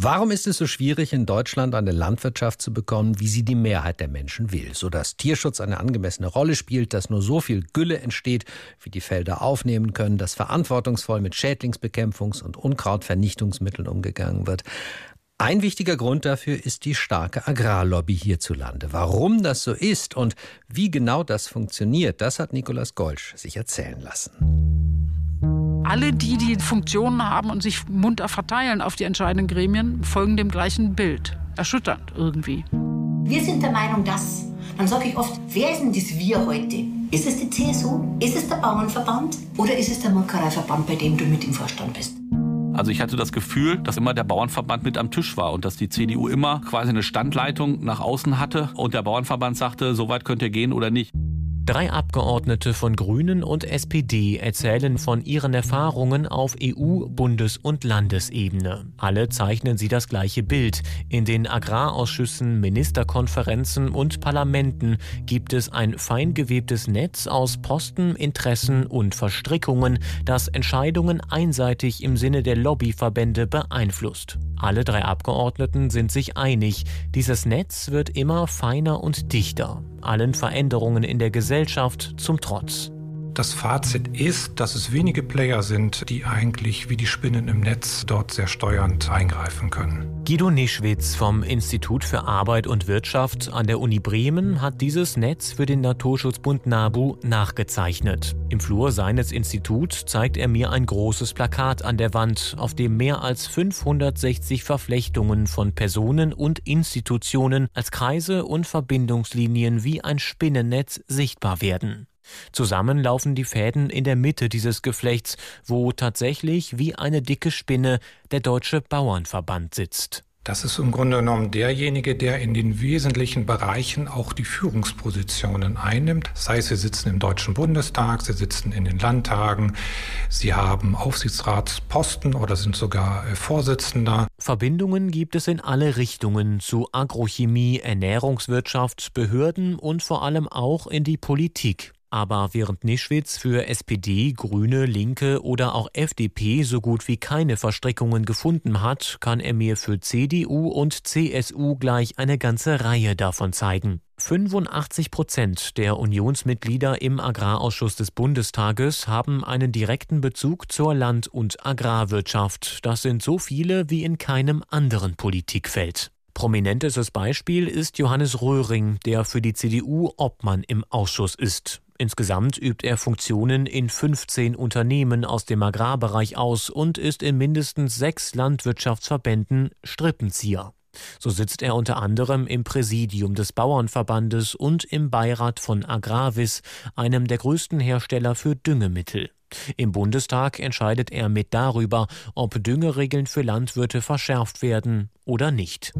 Warum ist es so schwierig, in Deutschland eine Landwirtschaft zu bekommen, wie sie die Mehrheit der Menschen will, sodass Tierschutz eine angemessene Rolle spielt, dass nur so viel Gülle entsteht, wie die Felder aufnehmen können, dass verantwortungsvoll mit Schädlingsbekämpfungs- und Unkrautvernichtungsmitteln umgegangen wird? Ein wichtiger Grund dafür ist die starke Agrarlobby hierzulande. Warum das so ist und wie genau das funktioniert, das hat Nikolaus Golsch sich erzählen lassen alle die, die Funktionen haben und sich munter verteilen auf die entscheidenden Gremien, folgen dem gleichen Bild. Erschütternd irgendwie. Wir sind der Meinung, dass. Dann sage ich oft, wer ist denn das Wir heute? Ist es die CSU? Ist es der Bauernverband? Oder ist es der Molkereiverband, bei dem du mit im Vorstand bist? Also ich hatte das Gefühl, dass immer der Bauernverband mit am Tisch war und dass die CDU immer quasi eine Standleitung nach außen hatte und der Bauernverband sagte, so weit könnt ihr gehen oder nicht. Drei Abgeordnete von Grünen und SPD erzählen von ihren Erfahrungen auf EU-, Bundes- und Landesebene. Alle zeichnen sie das gleiche Bild. In den Agrarausschüssen, Ministerkonferenzen und Parlamenten gibt es ein fein gewebtes Netz aus Posten, Interessen und Verstrickungen, das Entscheidungen einseitig im Sinne der Lobbyverbände beeinflusst. Alle drei Abgeordneten sind sich einig, dieses Netz wird immer feiner und dichter, allen Veränderungen in der Gesellschaft zum Trotz. Das Fazit ist, dass es wenige Player sind, die eigentlich wie die Spinnen im Netz dort sehr steuernd eingreifen können. Guido Nischwitz vom Institut für Arbeit und Wirtschaft an der Uni Bremen hat dieses Netz für den Naturschutzbund NABU nachgezeichnet. Im Flur seines Instituts zeigt er mir ein großes Plakat an der Wand, auf dem mehr als 560 Verflechtungen von Personen und Institutionen als Kreise und Verbindungslinien wie ein Spinnennetz sichtbar werden. Zusammen laufen die Fäden in der Mitte dieses Geflechts, wo tatsächlich wie eine dicke Spinne der Deutsche Bauernverband sitzt. Das ist im Grunde genommen derjenige, der in den wesentlichen Bereichen auch die Führungspositionen einnimmt. Das heißt, Sie sitzen im Deutschen Bundestag, Sie sitzen in den Landtagen, Sie haben Aufsichtsratsposten oder sind sogar äh, Vorsitzender. Verbindungen gibt es in alle Richtungen zu Agrochemie, Ernährungswirtschaft, Behörden und vor allem auch in die Politik. Aber während Nischwitz für SPD, Grüne, Linke oder auch FDP so gut wie keine Verstrickungen gefunden hat, kann er mir für CDU und CSU gleich eine ganze Reihe davon zeigen. 85 Prozent der Unionsmitglieder im Agrarausschuss des Bundestages haben einen direkten Bezug zur Land- und Agrarwirtschaft. Das sind so viele wie in keinem anderen Politikfeld. Prominentestes Beispiel ist Johannes Röhring, der für die CDU Obmann im Ausschuss ist. Insgesamt übt er Funktionen in 15 Unternehmen aus dem Agrarbereich aus und ist in mindestens sechs Landwirtschaftsverbänden Strippenzieher. So sitzt er unter anderem im Präsidium des Bauernverbandes und im Beirat von Agravis, einem der größten Hersteller für Düngemittel. Im Bundestag entscheidet er mit darüber, ob Düngeregeln für Landwirte verschärft werden oder nicht.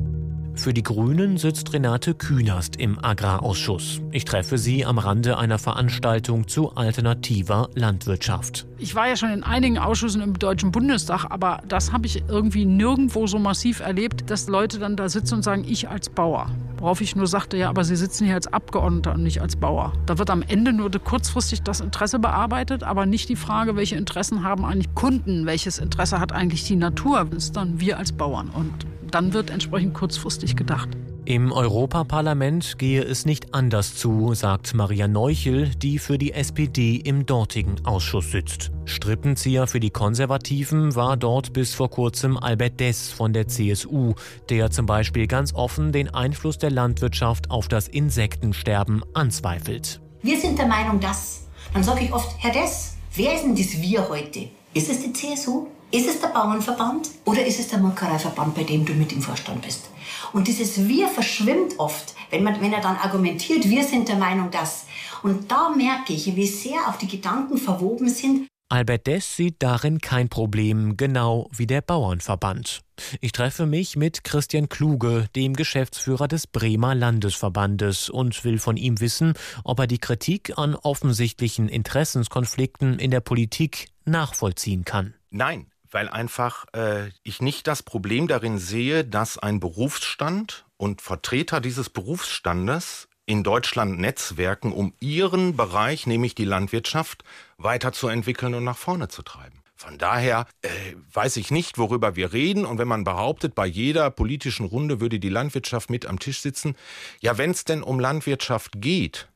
Für die Grünen sitzt Renate Künast im Agrarausschuss. Ich treffe sie am Rande einer Veranstaltung zu alternativer Landwirtschaft. Ich war ja schon in einigen Ausschüssen im Deutschen Bundestag, aber das habe ich irgendwie nirgendwo so massiv erlebt, dass Leute dann da sitzen und sagen, ich als Bauer. Worauf ich nur sagte, ja, aber Sie sitzen hier als Abgeordneter und nicht als Bauer. Da wird am Ende nur kurzfristig das Interesse bearbeitet, aber nicht die Frage, welche Interessen haben eigentlich Kunden, welches Interesse hat eigentlich die Natur. Das ist dann wir als Bauern. Und dann wird entsprechend kurzfristig gedacht. Im Europaparlament gehe es nicht anders zu, sagt Maria Neuchel, die für die SPD im dortigen Ausschuss sitzt. Strippenzieher für die Konservativen war dort bis vor kurzem Albert Dess von der CSU, der zum Beispiel ganz offen den Einfluss der Landwirtschaft auf das Insektensterben anzweifelt. Wir sind der Meinung, dass. Dann sage ich oft, Herr Dess, wer ist denn das Wir heute? Ist es die CSU? Ist es der Bauernverband oder ist es der Molkereiverband, bei dem du mit im Vorstand bist? Und dieses Wir verschwimmt oft, wenn, man, wenn er dann argumentiert, wir sind der Meinung, dass. Und da merke ich, wie sehr auch die Gedanken verwoben sind. Albert Dess sieht darin kein Problem, genau wie der Bauernverband. Ich treffe mich mit Christian Kluge, dem Geschäftsführer des Bremer Landesverbandes, und will von ihm wissen, ob er die Kritik an offensichtlichen Interessenskonflikten in der Politik nachvollziehen kann. Nein, weil einfach äh, ich nicht das Problem darin sehe, dass ein Berufsstand und Vertreter dieses Berufsstandes in Deutschland netzwerken, um ihren Bereich, nämlich die Landwirtschaft, weiterzuentwickeln und nach vorne zu treiben. Von daher äh, weiß ich nicht, worüber wir reden. Und wenn man behauptet, bei jeder politischen Runde würde die Landwirtschaft mit am Tisch sitzen, ja, wenn es denn um Landwirtschaft geht,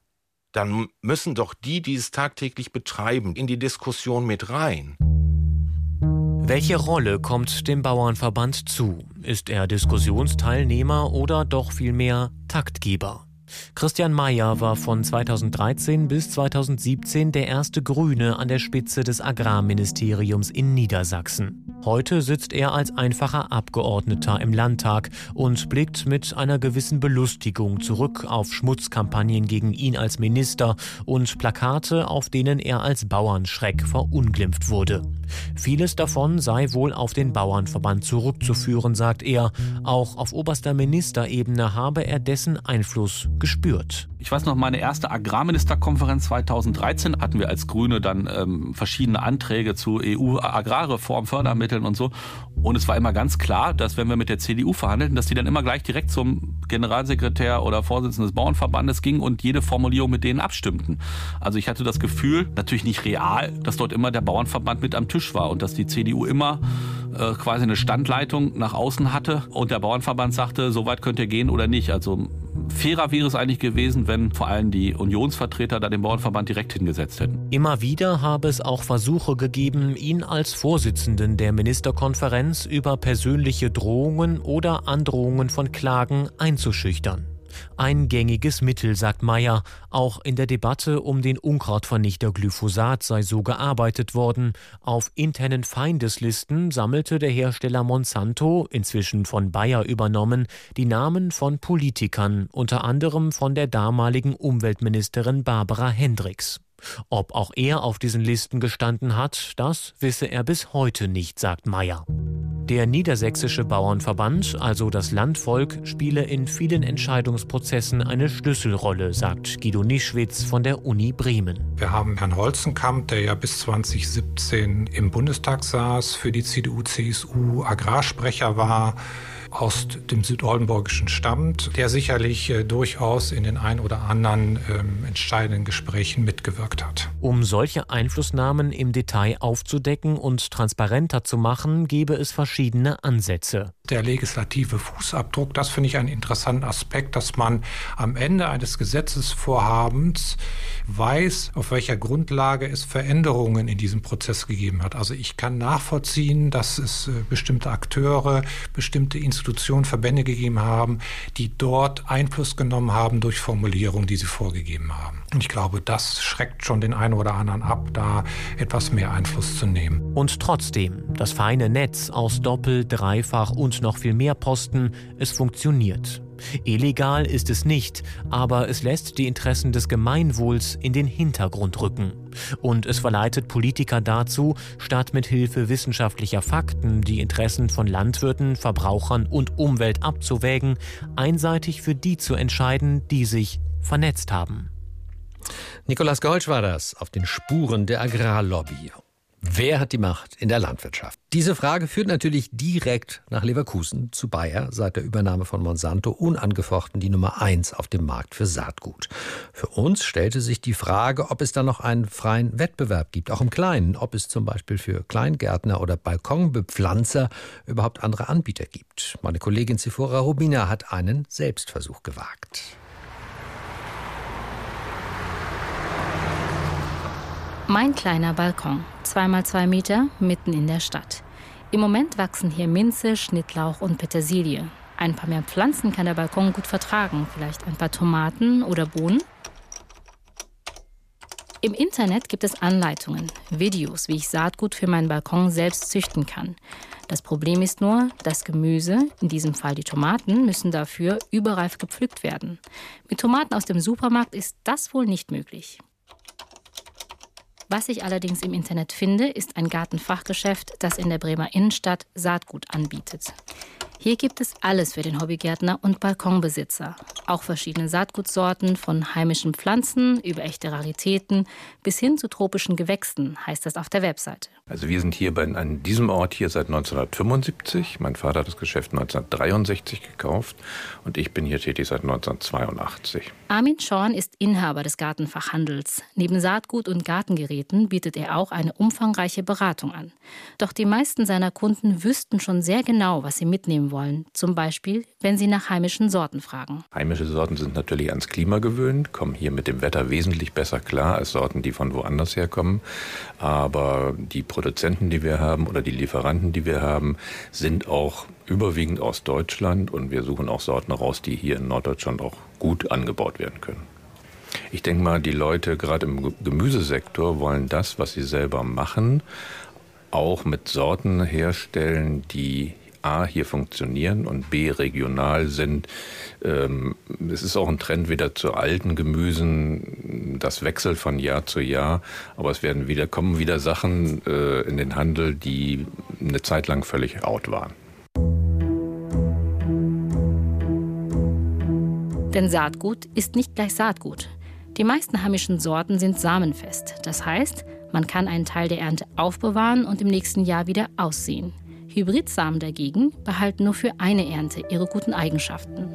dann müssen doch die, die es tagtäglich betreiben, in die Diskussion mit rein. Welche Rolle kommt dem Bauernverband zu? Ist er Diskussionsteilnehmer oder doch vielmehr Taktgeber? Christian Mayer war von 2013 bis 2017 der erste Grüne an der Spitze des Agrarministeriums in Niedersachsen. Heute sitzt er als einfacher Abgeordneter im Landtag und blickt mit einer gewissen Belustigung zurück auf Schmutzkampagnen gegen ihn als Minister und Plakate, auf denen er als Bauernschreck verunglimpft wurde. Vieles davon sei wohl auf den Bauernverband zurückzuführen, sagt er. Auch auf oberster Ministerebene habe er dessen Einfluss gespürt. Ich weiß noch, meine erste Agrarministerkonferenz 2013 hatten wir als Grüne dann ähm, verschiedene Anträge zu EU-Agrarreform, Fördermitteln und so. Und es war immer ganz klar, dass wenn wir mit der CDU verhandelten, dass die dann immer gleich direkt zum Generalsekretär oder Vorsitzenden des Bauernverbandes gingen und jede Formulierung mit denen abstimmten. Also ich hatte das Gefühl, natürlich nicht real, dass dort immer der Bauernverband mit am Tisch war und dass die CDU immer äh, quasi eine Standleitung nach außen hatte und der Bauernverband sagte, so weit könnt ihr gehen oder nicht. Also fairer wäre es eigentlich gewesen, wenn vor allem die Unionsvertreter da den Bauernverband direkt hingesetzt hätten. Immer wieder habe es auch Versuche gegeben, ihn als Vorsitzenden der Ministerkonferenz über persönliche Drohungen oder Androhungen von Klagen einzuschüchtern. Ein gängiges Mittel, sagt Meyer. Auch in der Debatte um den Unkrautvernichter Glyphosat sei so gearbeitet worden. Auf internen Feindeslisten sammelte der Hersteller Monsanto, inzwischen von Bayer übernommen, die Namen von Politikern, unter anderem von der damaligen Umweltministerin Barbara Hendricks. Ob auch er auf diesen Listen gestanden hat, das wisse er bis heute nicht, sagt Meyer. Der Niedersächsische Bauernverband, also das Landvolk, spiele in vielen Entscheidungsprozessen eine Schlüsselrolle, sagt Guido Nischwitz von der Uni Bremen. Wir haben Herrn Holzenkamp, der ja bis 2017 im Bundestag saß, für die CDU-CSU Agrarsprecher war aus dem Südoldenburgischen stammt, der sicherlich äh, durchaus in den ein oder anderen ähm, entscheidenden Gesprächen mitgewirkt hat. Um solche Einflussnahmen im Detail aufzudecken und transparenter zu machen, gebe es verschiedene Ansätze. Der legislative Fußabdruck, das finde ich einen interessanten Aspekt, dass man am Ende eines Gesetzesvorhabens weiß, auf welcher Grundlage es Veränderungen in diesem Prozess gegeben hat. Also ich kann nachvollziehen, dass es äh, bestimmte Akteure, bestimmte Institutionen, Institutionen, Verbände gegeben haben, die dort Einfluss genommen haben durch Formulierungen, die sie vorgegeben haben. Und ich glaube, das schreckt schon den einen oder anderen ab, da etwas mehr Einfluss zu nehmen. Und trotzdem, das feine Netz aus Doppel-, Dreifach und noch viel mehr Posten, es funktioniert. Illegal ist es nicht, aber es lässt die Interessen des Gemeinwohls in den Hintergrund rücken. Und es verleitet Politiker dazu, statt mit Hilfe wissenschaftlicher Fakten die Interessen von Landwirten, Verbrauchern und Umwelt abzuwägen, einseitig für die zu entscheiden, die sich vernetzt haben. Nikolaus Golsch war das auf den Spuren der Agrarlobby. Wer hat die Macht in der Landwirtschaft? Diese Frage führt natürlich direkt nach Leverkusen zu Bayer, seit der Übernahme von Monsanto unangefochten die Nummer eins auf dem Markt für Saatgut. Für uns stellte sich die Frage, ob es da noch einen freien Wettbewerb gibt, auch im Kleinen, ob es zum Beispiel für Kleingärtner oder Balkonbepflanzer überhaupt andere Anbieter gibt. Meine Kollegin Zifora Rubina hat einen Selbstversuch gewagt. Mein kleiner Balkon, zweimal zwei Meter, mitten in der Stadt. Im Moment wachsen hier Minze, Schnittlauch und Petersilie. Ein paar mehr Pflanzen kann der Balkon gut vertragen, vielleicht ein paar Tomaten oder Bohnen. Im Internet gibt es Anleitungen, Videos, wie ich Saatgut für meinen Balkon selbst züchten kann. Das Problem ist nur, das Gemüse, in diesem Fall die Tomaten, müssen dafür überreif gepflückt werden. Mit Tomaten aus dem Supermarkt ist das wohl nicht möglich. Was ich allerdings im Internet finde, ist ein Gartenfachgeschäft, das in der Bremer Innenstadt Saatgut anbietet. Hier gibt es alles für den Hobbygärtner und Balkonbesitzer. Auch verschiedene Saatgutsorten von heimischen Pflanzen über echte Raritäten bis hin zu tropischen Gewächsen, heißt das auf der Webseite. Also wir sind hier bei, an diesem Ort hier seit 1975. Mein Vater hat das Geschäft 1963 gekauft und ich bin hier tätig seit 1982. Armin Schorn ist Inhaber des Gartenfachhandels. Neben Saatgut und Gartengeräten bietet er auch eine umfangreiche Beratung an. Doch die meisten seiner Kunden wüssten schon sehr genau, was sie mitnehmen wollen. Zum Beispiel, wenn sie nach heimischen Sorten fragen. Heimische Sorten sind natürlich ans Klima gewöhnt, kommen hier mit dem Wetter wesentlich besser klar als Sorten, die von woanders herkommen. Aber die Produzenten, die wir haben oder die Lieferanten, die wir haben, sind auch überwiegend aus Deutschland und wir suchen auch Sorten raus, die hier in Norddeutschland auch gut angebaut werden können. Ich denke mal, die Leute gerade im Gemüsesektor wollen das, was sie selber machen, auch mit Sorten herstellen, die A hier funktionieren und B regional sind. Ähm, es ist auch ein Trend wieder zu alten Gemüsen. Das wechselt von Jahr zu Jahr, aber es werden wieder kommen wieder Sachen äh, in den Handel, die eine Zeit lang völlig out waren. Denn Saatgut ist nicht gleich Saatgut. Die meisten heimischen Sorten sind samenfest. Das heißt, man kann einen Teil der Ernte aufbewahren und im nächsten Jahr wieder aussehen. Hybridsamen dagegen behalten nur für eine Ernte ihre guten Eigenschaften.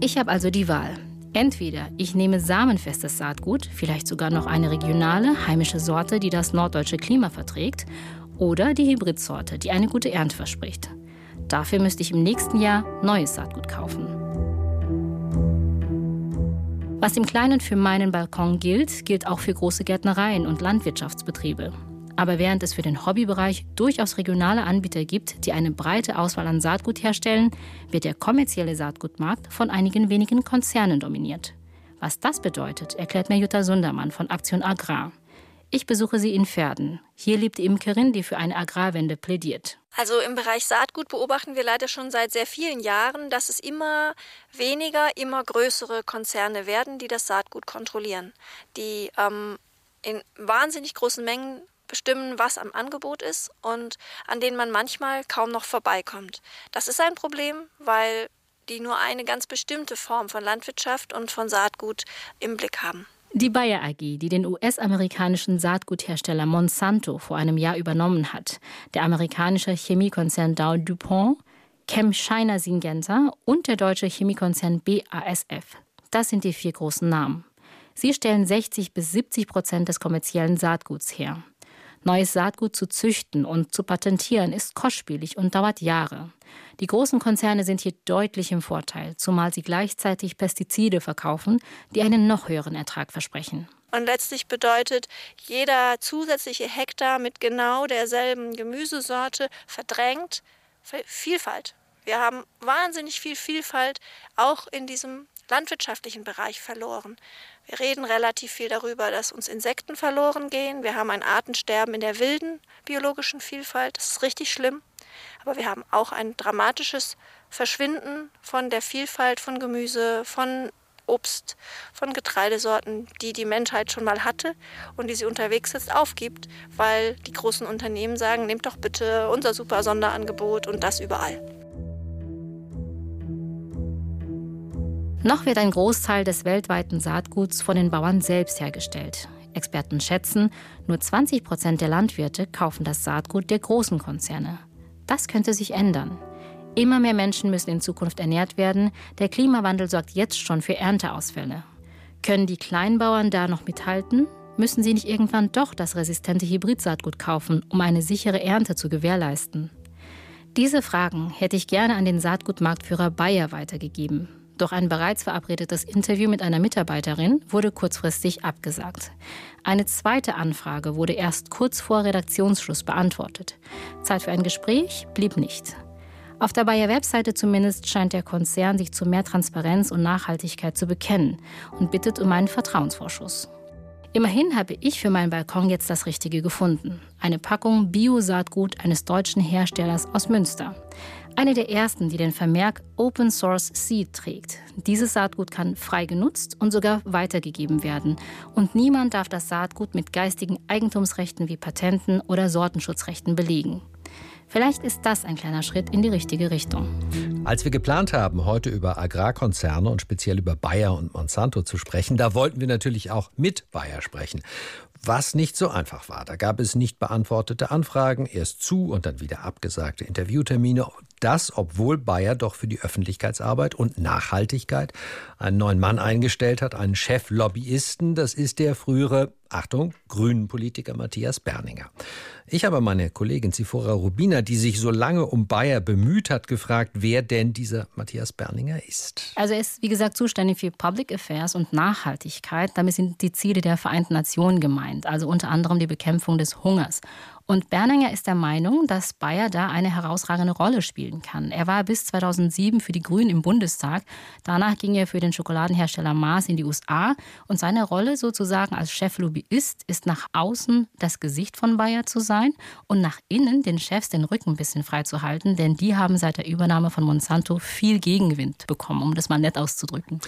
Ich habe also die Wahl. Entweder ich nehme samenfestes Saatgut, vielleicht sogar noch eine regionale, heimische Sorte, die das norddeutsche Klima verträgt, oder die Hybridsorte, die eine gute Ernte verspricht. Dafür müsste ich im nächsten Jahr neues Saatgut kaufen. Was im Kleinen für meinen Balkon gilt, gilt auch für große Gärtnereien und Landwirtschaftsbetriebe. Aber während es für den Hobbybereich durchaus regionale Anbieter gibt, die eine breite Auswahl an Saatgut herstellen, wird der kommerzielle Saatgutmarkt von einigen wenigen Konzernen dominiert. Was das bedeutet, erklärt mir Jutta Sundermann von Aktion Agrar. Ich besuche sie in Pferden. Hier lebt die Imkerin, die für eine Agrarwende plädiert. Also im Bereich Saatgut beobachten wir leider schon seit sehr vielen Jahren, dass es immer weniger, immer größere Konzerne werden, die das Saatgut kontrollieren, die ähm, in wahnsinnig großen Mengen bestimmen, was am Angebot ist und an denen man manchmal kaum noch vorbeikommt. Das ist ein Problem, weil die nur eine ganz bestimmte Form von Landwirtschaft und von Saatgut im Blick haben. Die Bayer AG, die den US-amerikanischen Saatguthersteller Monsanto vor einem Jahr übernommen hat, der amerikanische Chemiekonzern Dow DuPont, Chem China Syngenta und der deutsche Chemiekonzern BASF. Das sind die vier großen Namen. Sie stellen 60 bis 70 Prozent des kommerziellen Saatguts her. Neues Saatgut zu züchten und zu patentieren ist kostspielig und dauert Jahre. Die großen Konzerne sind hier deutlich im Vorteil, zumal sie gleichzeitig Pestizide verkaufen, die einen noch höheren Ertrag versprechen. Und letztlich bedeutet jeder zusätzliche Hektar mit genau derselben Gemüsesorte verdrängt Vielfalt. Wir haben wahnsinnig viel Vielfalt auch in diesem landwirtschaftlichen Bereich verloren. Wir reden relativ viel darüber, dass uns Insekten verloren gehen. Wir haben ein Artensterben in der wilden biologischen Vielfalt. Das ist richtig schlimm. Aber wir haben auch ein dramatisches Verschwinden von der Vielfalt von Gemüse, von Obst, von Getreidesorten, die die Menschheit schon mal hatte und die sie unterwegs jetzt aufgibt, weil die großen Unternehmen sagen, nehmt doch bitte unser super Sonderangebot und das überall. Noch wird ein Großteil des weltweiten Saatguts von den Bauern selbst hergestellt. Experten schätzen, nur 20 Prozent der Landwirte kaufen das Saatgut der großen Konzerne. Das könnte sich ändern. Immer mehr Menschen müssen in Zukunft ernährt werden. Der Klimawandel sorgt jetzt schon für Ernteausfälle. Können die Kleinbauern da noch mithalten? Müssen sie nicht irgendwann doch das resistente Hybridsaatgut kaufen, um eine sichere Ernte zu gewährleisten? Diese Fragen hätte ich gerne an den Saatgutmarktführer Bayer weitergegeben. Doch ein bereits verabredetes Interview mit einer Mitarbeiterin wurde kurzfristig abgesagt. Eine zweite Anfrage wurde erst kurz vor Redaktionsschluss beantwortet. Zeit für ein Gespräch blieb nicht. Auf der Bayer-Webseite zumindest scheint der Konzern sich zu mehr Transparenz und Nachhaltigkeit zu bekennen und bittet um einen Vertrauensvorschuss. Immerhin habe ich für meinen Balkon jetzt das Richtige gefunden. Eine Packung Bio-Saatgut eines deutschen Herstellers aus Münster. Eine der ersten, die den Vermerk Open Source Seed trägt. Dieses Saatgut kann frei genutzt und sogar weitergegeben werden. Und niemand darf das Saatgut mit geistigen Eigentumsrechten wie Patenten oder Sortenschutzrechten belegen. Vielleicht ist das ein kleiner Schritt in die richtige Richtung. Als wir geplant haben, heute über Agrarkonzerne und speziell über Bayer und Monsanto zu sprechen, da wollten wir natürlich auch mit Bayer sprechen. was nicht so einfach war. Da gab es nicht beantwortete Anfragen, erst zu und dann wieder abgesagte Interviewtermine. Das, obwohl Bayer doch für die Öffentlichkeitsarbeit und Nachhaltigkeit einen neuen Mann eingestellt hat, einen Cheflobbyisten. Das ist der frühere, Achtung, grünen Politiker Matthias Berninger. Ich habe meine Kollegin Zifora Rubina, die sich so lange um Bayer bemüht hat, gefragt, wer denn dieser Matthias Berninger ist. Also er ist, wie gesagt, zuständig für Public Affairs und Nachhaltigkeit. Damit sind die Ziele der Vereinten Nationen gemeint, also unter anderem die Bekämpfung des Hungers. Und Berninger ist der Meinung, dass Bayer da eine herausragende Rolle spielen kann. Er war bis 2007 für die Grünen im Bundestag. Danach ging er für den Schokoladenhersteller Mars in die USA. Und seine Rolle sozusagen als Cheflobbyist ist nach außen das Gesicht von Bayer zu sein und nach innen den Chefs den Rücken ein bisschen freizuhalten, denn die haben seit der Übernahme von Monsanto viel Gegenwind bekommen, um das mal nett auszudrücken.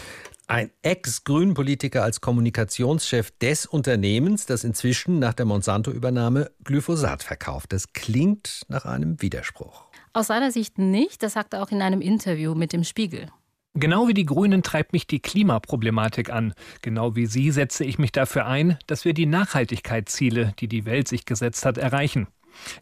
Ein Ex-Grünen-Politiker als Kommunikationschef des Unternehmens, das inzwischen nach der Monsanto-Übernahme Glyphosat verkauft. Das klingt nach einem Widerspruch. Aus seiner Sicht nicht, das sagte er auch in einem Interview mit dem Spiegel. Genau wie die Grünen treibt mich die Klimaproblematik an. Genau wie Sie setze ich mich dafür ein, dass wir die Nachhaltigkeitsziele, die die Welt sich gesetzt hat, erreichen.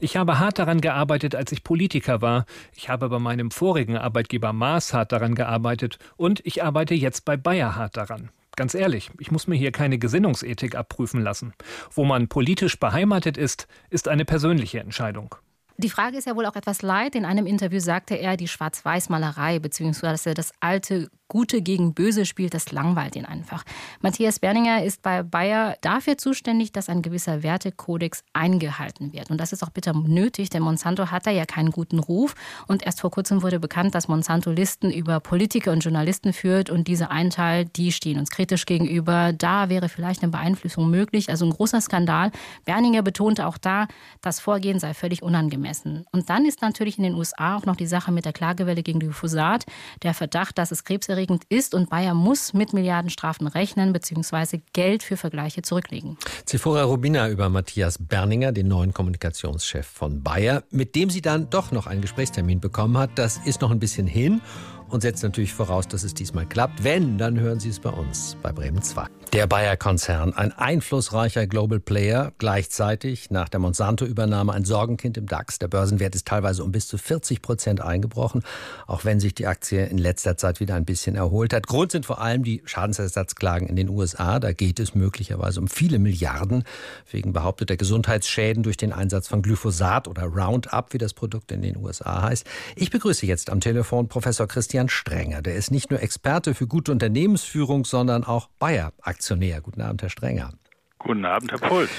Ich habe hart daran gearbeitet, als ich Politiker war. Ich habe bei meinem vorigen Arbeitgeber Maas hart daran gearbeitet und ich arbeite jetzt bei Bayer hart daran. Ganz ehrlich, ich muss mir hier keine Gesinnungsethik abprüfen lassen. Wo man politisch beheimatet ist, ist eine persönliche Entscheidung. Die Frage ist ja wohl auch etwas leid. In einem Interview sagte er, die Schwarz-Weiß-Malerei bzw. das alte Gute gegen Böse spielt, das langweilt ihn einfach. Matthias Berninger ist bei Bayer dafür zuständig, dass ein gewisser Wertekodex eingehalten wird. Und das ist auch bitter nötig, denn Monsanto hat da ja keinen guten Ruf. Und erst vor kurzem wurde bekannt, dass Monsanto Listen über Politiker und Journalisten führt. Und diese ein Teil, die stehen uns kritisch gegenüber. Da wäre vielleicht eine Beeinflussung möglich. Also ein großer Skandal. Berninger betonte auch da, das Vorgehen sei völlig unangemessen. Und dann ist natürlich in den USA auch noch die Sache mit der Klagewelle gegen Glyphosat, der Verdacht, dass es Krebs krebserregend ist und Bayer muss mit Milliardenstrafen rechnen bzw. Geld für Vergleiche zurücklegen. Zifora Rubina über Matthias Berninger, den neuen Kommunikationschef von Bayer, mit dem sie dann doch noch einen Gesprächstermin bekommen hat. Das ist noch ein bisschen hin und setzt natürlich voraus, dass es diesmal klappt. Wenn, dann hören Sie es bei uns bei Bremen 2. Der Bayer-Konzern, ein einflussreicher Global Player, gleichzeitig nach der Monsanto-Übernahme ein Sorgenkind im DAX. Der Börsenwert ist teilweise um bis zu 40 Prozent eingebrochen, auch wenn sich die Aktie in letzter Zeit wieder ein bisschen erholt hat. Grund sind vor allem die Schadensersatzklagen in den USA. Da geht es möglicherweise um viele Milliarden wegen behaupteter Gesundheitsschäden durch den Einsatz von Glyphosat oder Roundup, wie das Produkt in den USA heißt. Ich begrüße jetzt am Telefon Professor Christian Strenger. Der ist nicht nur Experte für gute Unternehmensführung, sondern auch Bayer-Aktionär. Aktionär. Guten Abend, Herr Strenger. Guten Abend, Herr Puls.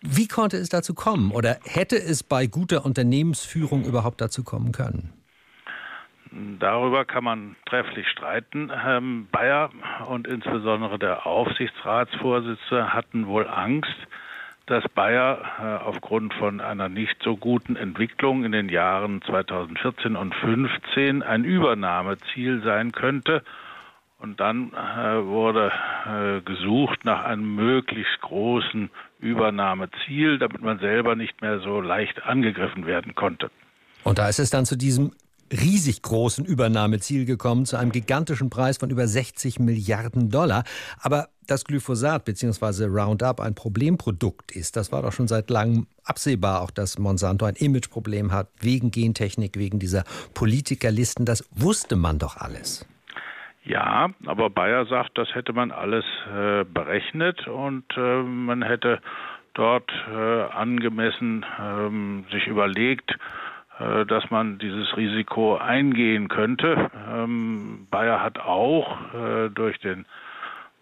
Wie konnte es dazu kommen oder hätte es bei guter Unternehmensführung überhaupt dazu kommen können? Darüber kann man trefflich streiten. Ähm, Bayer und insbesondere der Aufsichtsratsvorsitzende hatten wohl Angst, dass Bayer äh, aufgrund von einer nicht so guten Entwicklung in den Jahren 2014 und 2015 ein Übernahmeziel sein könnte und dann äh, wurde äh, gesucht nach einem möglichst großen Übernahmeziel, damit man selber nicht mehr so leicht angegriffen werden konnte. Und da ist es dann zu diesem riesig großen Übernahmeziel gekommen, zu einem gigantischen Preis von über 60 Milliarden Dollar. Aber dass Glyphosat bzw. Roundup ein Problemprodukt ist, das war doch schon seit langem absehbar, auch dass Monsanto ein Imageproblem hat, wegen Gentechnik, wegen dieser Politikerlisten. Das wusste man doch alles. Ja, aber Bayer sagt, das hätte man alles äh, berechnet und äh, man hätte dort äh, angemessen ähm, sich überlegt, dass man dieses Risiko eingehen könnte. Ähm, Bayer hat auch äh, durch den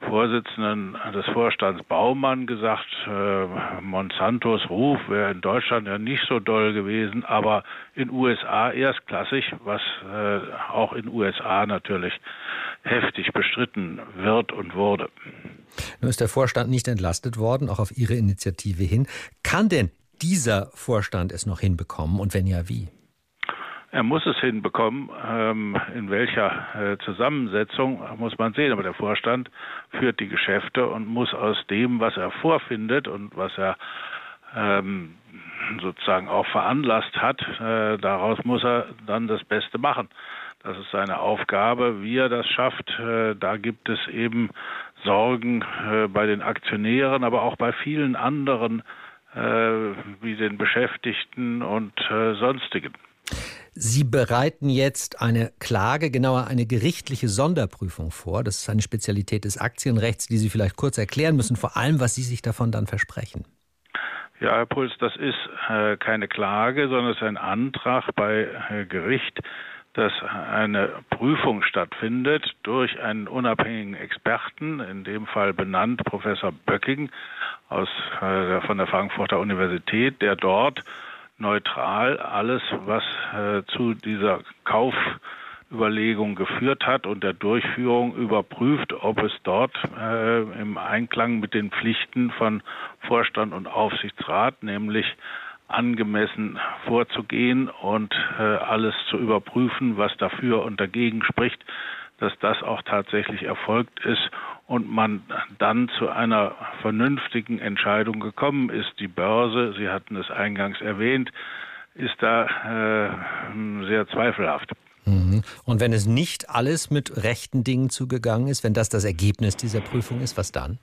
Vorsitzenden des Vorstands Baumann gesagt, äh, Monsantos Ruf wäre in Deutschland ja nicht so doll gewesen, aber in USA erstklassig, was äh, auch in USA natürlich heftig bestritten wird und wurde. Nun ist der Vorstand nicht entlastet worden, auch auf Ihre Initiative hin. Kann denn dieser Vorstand es noch hinbekommen und wenn ja, wie? Er muss es hinbekommen. Ähm, in welcher äh, Zusammensetzung muss man sehen. Aber der Vorstand führt die Geschäfte und muss aus dem, was er vorfindet und was er ähm, sozusagen auch veranlasst hat, äh, daraus muss er dann das Beste machen. Das ist seine Aufgabe. Wie er das schafft, äh, da gibt es eben Sorgen bei den Aktionären, aber auch bei vielen anderen, wie den Beschäftigten und sonstigen. Sie bereiten jetzt eine Klage, genauer eine gerichtliche Sonderprüfung vor. Das ist eine Spezialität des Aktienrechts, die Sie vielleicht kurz erklären müssen, vor allem, was Sie sich davon dann versprechen. Ja, Herr Puls, das ist äh, keine Klage, sondern es ist ein Antrag bei äh, Gericht, dass eine Prüfung stattfindet durch einen unabhängigen Experten, in dem Fall benannt Professor Böcking aus, äh, von der Frankfurter Universität, der dort neutral alles, was äh, zu dieser Kaufüberlegung geführt hat und der Durchführung überprüft, ob es dort äh, im Einklang mit den Pflichten von Vorstand und Aufsichtsrat, nämlich angemessen vorzugehen und äh, alles zu überprüfen, was dafür und dagegen spricht, dass das auch tatsächlich erfolgt ist und man dann zu einer vernünftigen Entscheidung gekommen ist. Die Börse, Sie hatten es eingangs erwähnt, ist da äh, sehr zweifelhaft. Mhm. Und wenn es nicht alles mit rechten Dingen zugegangen ist, wenn das das Ergebnis dieser Prüfung ist, was dann?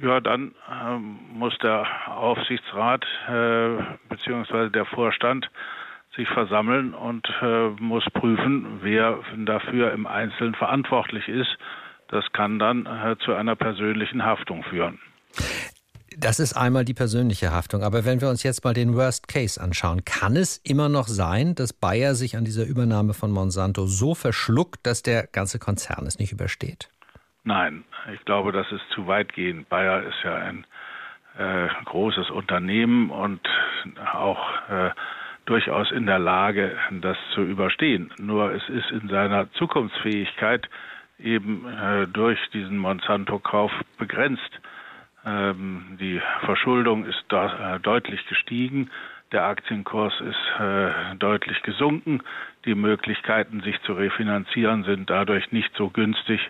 Ja, dann ähm, muss der Aufsichtsrat äh, bzw. der Vorstand sich versammeln und äh, muss prüfen, wer dafür im Einzelnen verantwortlich ist. Das kann dann äh, zu einer persönlichen Haftung führen. Das ist einmal die persönliche Haftung. Aber wenn wir uns jetzt mal den Worst Case anschauen, kann es immer noch sein, dass Bayer sich an dieser Übernahme von Monsanto so verschluckt, dass der ganze Konzern es nicht übersteht? Nein, ich glaube, das ist zu weit gehend. Bayer ist ja ein äh, großes Unternehmen und auch äh, durchaus in der Lage, das zu überstehen. Nur es ist in seiner Zukunftsfähigkeit eben äh, durch diesen Monsanto-Kauf begrenzt. Ähm, die Verschuldung ist da, äh, deutlich gestiegen, der Aktienkurs ist äh, deutlich gesunken, die Möglichkeiten, sich zu refinanzieren, sind dadurch nicht so günstig,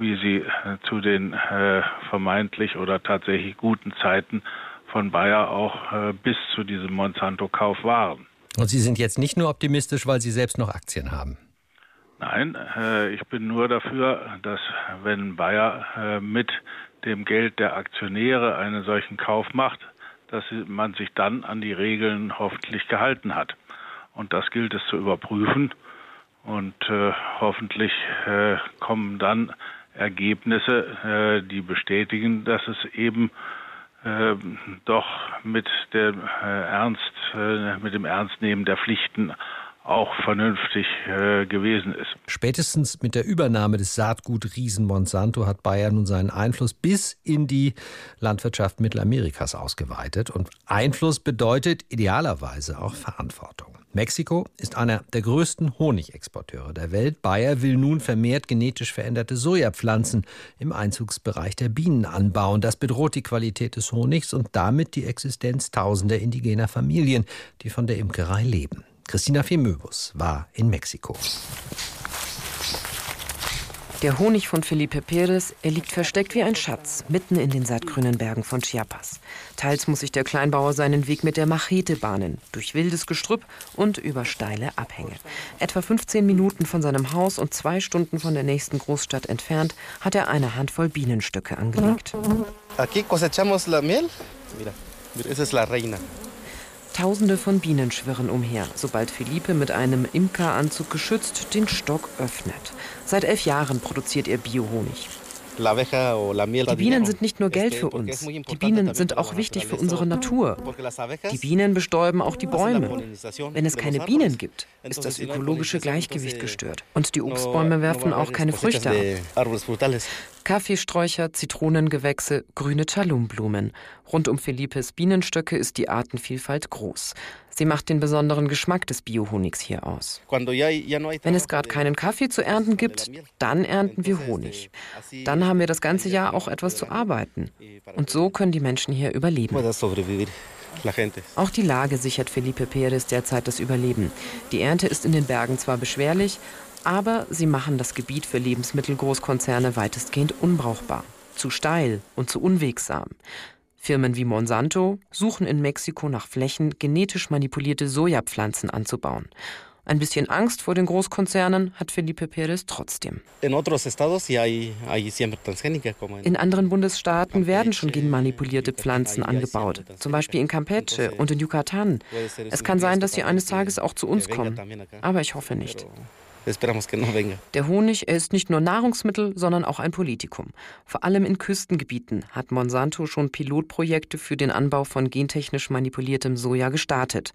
wie sie äh, zu den äh, vermeintlich oder tatsächlich guten Zeiten von Bayer auch äh, bis zu diesem Monsanto-Kauf waren. Und Sie sind jetzt nicht nur optimistisch, weil Sie selbst noch Aktien haben. Nein, ich bin nur dafür, dass wenn Bayer mit dem Geld der Aktionäre einen solchen Kauf macht, dass man sich dann an die Regeln hoffentlich gehalten hat. Und das gilt es zu überprüfen. Und hoffentlich kommen dann Ergebnisse, äh, die bestätigen, dass es eben äh, doch mit dem äh, Ernst, äh, mit dem Ernstnehmen der Pflichten auch vernünftig äh, gewesen ist. Spätestens mit der Übernahme des Saatgut-Riesen Monsanto hat Bayer nun seinen Einfluss bis in die Landwirtschaft Mittelamerikas ausgeweitet. Und Einfluss bedeutet idealerweise auch Verantwortung. Mexiko ist einer der größten Honigexporteure der Welt. Bayer will nun vermehrt genetisch veränderte Sojapflanzen im Einzugsbereich der Bienen anbauen. Das bedroht die Qualität des Honigs und damit die Existenz tausender indigener Familien, die von der Imkerei leben. Christina Femöbus war in Mexiko. Der Honig von Felipe Perez, er liegt versteckt wie ein Schatz, mitten in den saatgrünen Bergen von Chiapas. Teils muss sich der Kleinbauer seinen Weg mit der Machete bahnen, durch wildes Gestrüpp und über steile Abhänge. Etwa 15 Minuten von seinem Haus und zwei Stunden von der nächsten Großstadt entfernt hat er eine Handvoll Bienenstöcke angelegt. Aquí cosechamos la miel. Mira, esa es la reina. Tausende von Bienen schwirren umher, sobald Philippe mit einem Imkeranzug geschützt den Stock öffnet. Seit elf Jahren produziert er Biohonig. Die Bienen sind nicht nur Geld für uns. Die Bienen sind auch wichtig für unsere Natur. Die Bienen bestäuben auch die Bäume. Wenn es keine Bienen gibt, ist das ökologische Gleichgewicht gestört. Und die Obstbäume werfen auch keine Früchte ab. Kaffeesträucher, Zitronengewächse, grüne Chalumblumen. Rund um Felipes Bienenstöcke ist die Artenvielfalt groß. Sie macht den besonderen Geschmack des Biohonigs hier aus. Wenn es gerade keinen Kaffee zu ernten gibt, dann ernten wir Honig. Dann haben wir das ganze Jahr auch etwas zu arbeiten. Und so können die Menschen hier überleben. Auch die Lage sichert Felipe Perez derzeit das Überleben. Die Ernte ist in den Bergen zwar beschwerlich, aber sie machen das Gebiet für Lebensmittelgroßkonzerne weitestgehend unbrauchbar. Zu steil und zu unwegsam. Firmen wie Monsanto suchen in Mexiko nach Flächen, genetisch manipulierte Sojapflanzen anzubauen. Ein bisschen Angst vor den Großkonzernen hat Felipe Pérez trotzdem. In anderen Bundesstaaten werden schon genmanipulierte Pflanzen angebaut, zum Beispiel in Campeche und in Yucatan. Es kann sein, dass sie eines Tages auch zu uns kommen, aber ich hoffe nicht. Der Honig er ist nicht nur Nahrungsmittel, sondern auch ein Politikum. Vor allem in Küstengebieten hat Monsanto schon Pilotprojekte für den Anbau von gentechnisch manipuliertem Soja gestartet.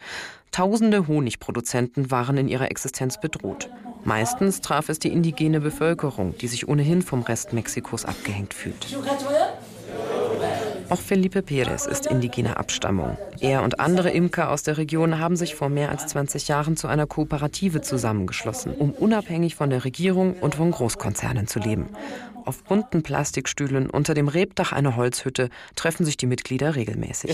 Tausende Honigproduzenten waren in ihrer Existenz bedroht. Meistens traf es die indigene Bevölkerung, die sich ohnehin vom Rest Mexikos abgehängt fühlt. Auch Felipe Pérez ist indigener Abstammung. Er und andere Imker aus der Region haben sich vor mehr als 20 Jahren zu einer Kooperative zusammengeschlossen, um unabhängig von der Regierung und von Großkonzernen zu leben. Auf bunten Plastikstühlen unter dem Rebdach einer Holzhütte treffen sich die Mitglieder regelmäßig.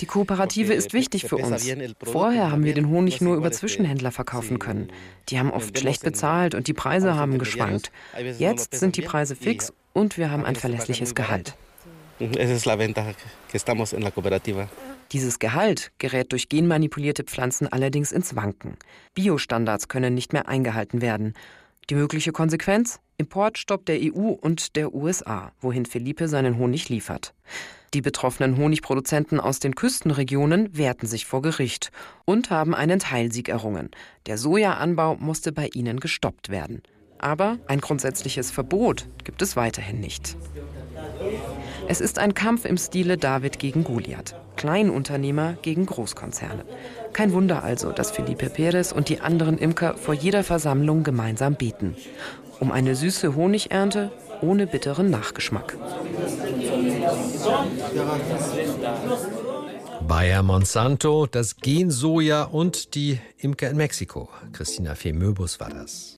Die Kooperative ist wichtig für uns. Vorher haben wir den Honig nur über Zwischenhändler verkaufen können. Die haben oft schlecht bezahlt und die Preise haben geschwankt. Jetzt sind die Preise fix und wir haben ein verlässliches Gehalt. Dieses Gehalt gerät durch genmanipulierte Pflanzen allerdings ins Wanken. Biostandards können nicht mehr eingehalten werden. Die mögliche Konsequenz? Importstopp der EU und der USA, wohin Felipe seinen Honig liefert. Die betroffenen Honigproduzenten aus den Küstenregionen wehrten sich vor Gericht und haben einen Teilsieg errungen. Der Sojaanbau musste bei ihnen gestoppt werden. Aber ein grundsätzliches Verbot gibt es weiterhin nicht. Es ist ein Kampf im Stile David gegen Goliath. Kleinunternehmer gegen Großkonzerne. Kein Wunder also, dass Felipe Perez und die anderen Imker vor jeder Versammlung gemeinsam beten. Um eine süße Honigernte ohne bitteren Nachgeschmack. Bayer Monsanto, das Gen Soja und die Imker in Mexiko. Christina Fee-Möbus war das.